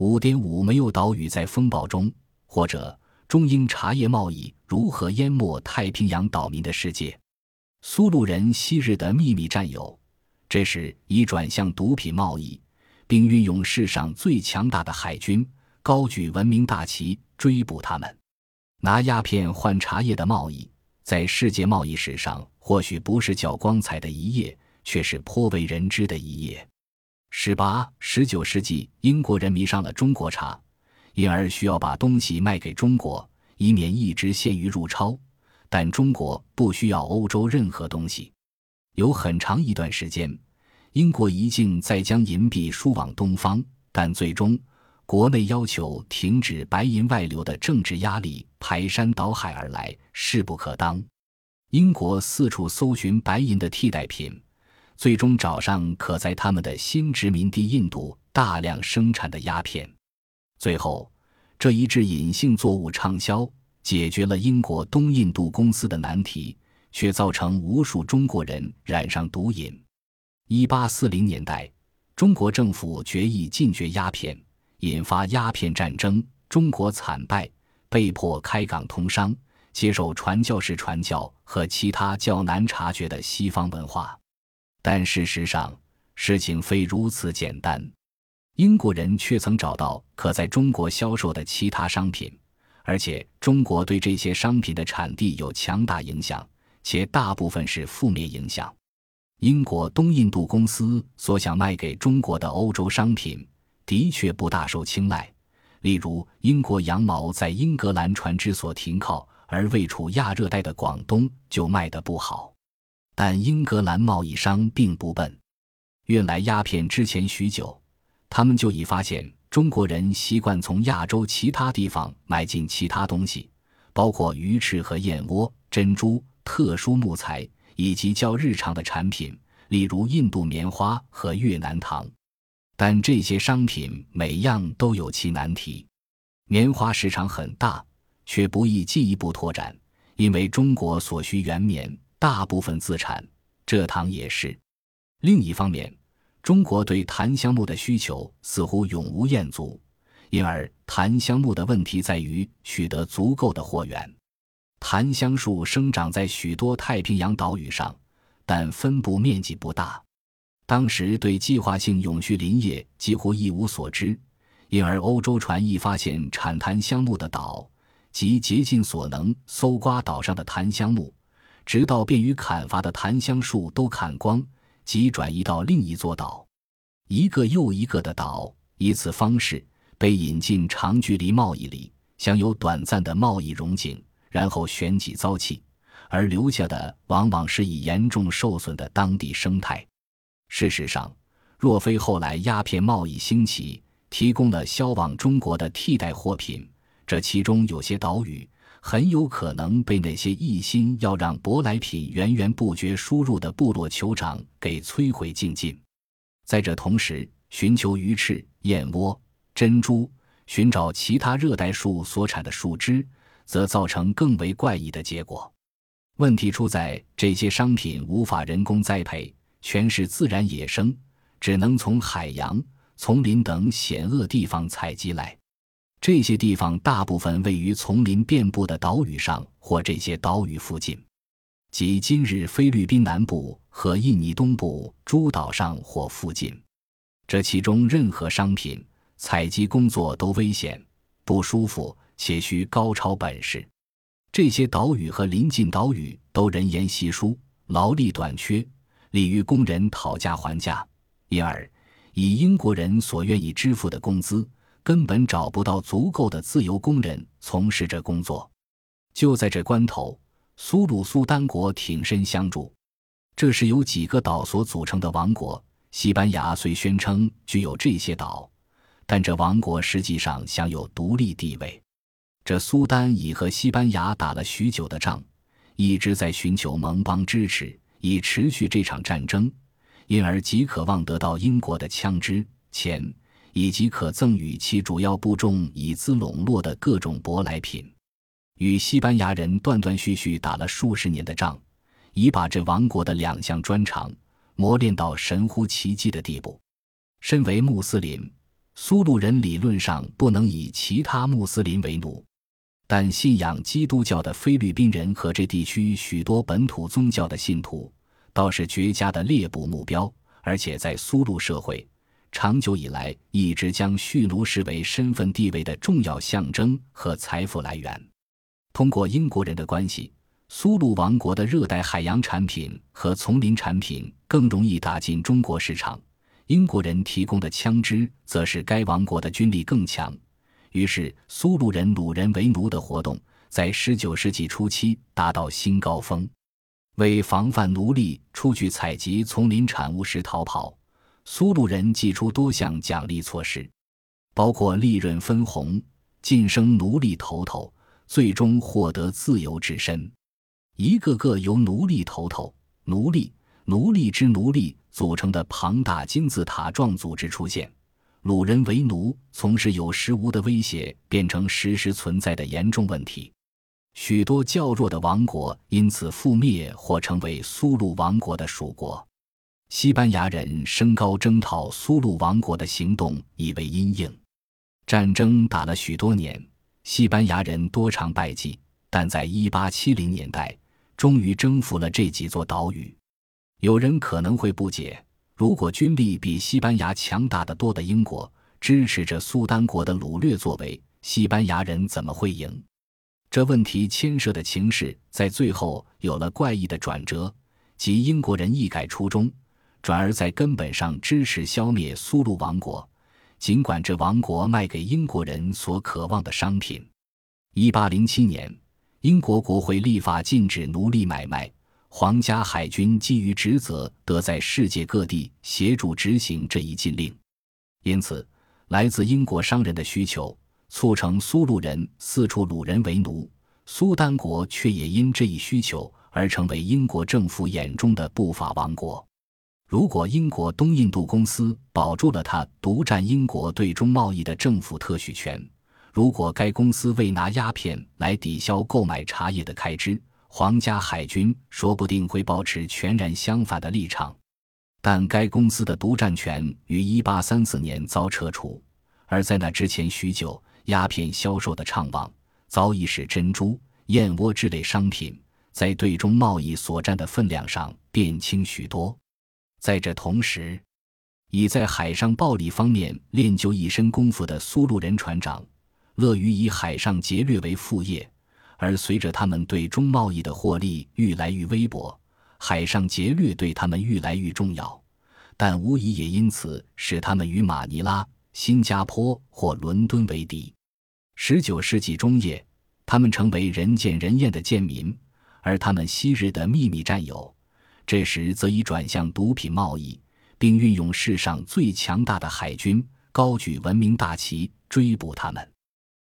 五点五没有岛屿在风暴中，或者中英茶叶贸易如何淹没太平洋岛民的世界？苏禄人昔日的秘密战友，这时已转向毒品贸易，并运用世上最强大的海军，高举文明大旗追捕他们。拿鸦片换茶叶的贸易，在世界贸易史上或许不是较光彩的一页，却是颇为人知的一页。十八、十九世纪，英国人迷上了中国茶，因而需要把东西卖给中国，以免一直陷于入超。但中国不需要欧洲任何东西。有很长一段时间，英国一境在将银币输往东方，但最终国内要求停止白银外流的政治压力排山倒海而来，势不可当。英国四处搜寻白银的替代品。最终找上可在他们的新殖民地印度大量生产的鸦片，最后这一致隐性作物畅销，解决了英国东印度公司的难题，却造成无数中国人染上毒瘾。一八四零年代，中国政府决议禁绝鸦片，引发鸦片战争，中国惨败，被迫开港通商，接受传教士传教和其他较难察觉的西方文化。但事实上，事情非如此简单。英国人却曾找到可在中国销售的其他商品，而且中国对这些商品的产地有强大影响，且大部分是负面影响。英国东印度公司所想卖给中国的欧洲商品，的确不大受青睐。例如，英国羊毛在英格兰船只所停靠而位处亚热带的广东就卖得不好。但英格兰贸易商并不笨，运来鸦片之前许久，他们就已发现中国人习惯从亚洲其他地方买进其他东西，包括鱼翅和燕窝、珍珠、特殊木材以及较日常的产品，例如印度棉花和越南糖。但这些商品每样都有其难题：棉花市场很大，却不易进一步拓展，因为中国所需原棉。大部分自产，蔗糖也是。另一方面，中国对檀香木的需求似乎永无厌足，因而檀香木的问题在于取得足够的货源。檀香树生长在许多太平洋岛屿上，但分布面积不大。当时对计划性永续林业几乎一无所知，因而欧洲船一发现产檀香木的岛，即竭尽所能搜刮岛上的檀香木。直到便于砍伐的檀香树都砍光，即转移到另一座岛，一个又一个的岛，以此方式被引进长距离贸易里，享有短暂的贸易荣景，然后旋即遭弃，而留下的往往是已严重受损的当地生态。事实上，若非后来鸦片贸易兴起，提供了销往中国的替代货品，这其中有些岛屿。很有可能被那些一心要让舶来品源源不绝输入的部落酋长给摧毁殆尽。在这同时，寻求鱼翅、燕窝、珍珠，寻找其他热带树所产的树枝，则造成更为怪异的结果。问题出在这些商品无法人工栽培，全是自然野生，只能从海洋、丛林等险恶地方采集来。这些地方大部分位于丛林遍布的岛屿上或这些岛屿附近，即今日菲律宾南部和印尼东部诸岛上或附近。这其中任何商品采集工作都危险、不舒服，且需高超本事。这些岛屿和临近岛屿都人烟稀疏，劳力短缺，利于工人讨价还价，因而以英国人所愿意支付的工资。根本找不到足够的自由工人从事这工作。就在这关头，苏鲁苏丹国挺身相助。这是由几个岛所组成的王国。西班牙虽宣称具有这些岛，但这王国实际上享有独立地位。这苏丹已和西班牙打了许久的仗，一直在寻求盟邦支持，以持续这场战争，因而极渴望得到英国的枪支、钱。以及可赠予其主要部众以资笼络的各种舶来品，与西班牙人断断续续打了数十年的仗，已把这王国的两项专长磨练到神乎其技的地步。身为穆斯林，苏禄人理论上不能以其他穆斯林为奴，但信仰基督教的菲律宾人和这地区许多本土宗教的信徒，倒是绝佳的猎捕目标。而且在苏禄社会，长久以来一直将蓄奴视为身份地位的重要象征和财富来源。通过英国人的关系，苏禄王国的热带海洋产品和丛林产品更容易打进中国市场。英国人提供的枪支，则使该王国的军力更强。于是，苏禄人掳人为奴的活动在19世纪初期达到新高峰。为防范奴隶出去采集丛林产物时逃跑，苏鲁人祭出多项奖励措施，包括利润分红、晋升奴隶头头，最终获得自由之身。一个个由奴隶头头、奴隶、奴隶之奴隶。组成的庞大金字塔状组织出现，鲁人为奴从是有时无的威胁变成时时存在的严重问题。许多较弱的王国因此覆灭或成为苏鲁王国的属国。西班牙人升高征讨苏禄王国的行动以为阴影。战争打了许多年，西班牙人多尝败绩，但在1870年代终于征服了这几座岛屿。有人可能会不解：如果军力比西班牙强大的多的英国支持着苏丹国的掳掠作为，西班牙人怎么会赢？这问题牵涉的情势在最后有了怪异的转折，即英国人一改初衷，转而在根本上支持消灭苏禄王国，尽管这王国卖给英国人所渴望的商品。一八零七年，英国国会立法禁止奴隶买卖。皇家海军基于职责，得在世界各地协助执行这一禁令。因此，来自英国商人的需求促成苏禄人四处掳人为奴，苏丹国却也因这一需求而成为英国政府眼中的不法王国。如果英国东印度公司保住了他独占英国对中贸易的政府特许权，如果该公司未拿鸦片来抵消购买茶叶的开支，皇家海军说不定会保持全然相反的立场，但该公司的独占权于1834年遭撤除，而在那之前许久，鸦片销售的畅旺早已使珍珠、燕窝之类商品在对中贸易所占的分量上变轻许多。在这同时，已在海上暴力方面练就一身功夫的苏禄人船长，乐于以海上劫掠为副业。而随着他们对中贸易的获利愈来愈微薄，海上劫掠对他们愈来愈重要，但无疑也因此使他们与马尼拉、新加坡或伦敦为敌。十九世纪中叶，他们成为人见人厌的贱民，而他们昔日的秘密战友，这时则已转向毒品贸易，并运用世上最强大的海军，高举文明大旗追捕他们。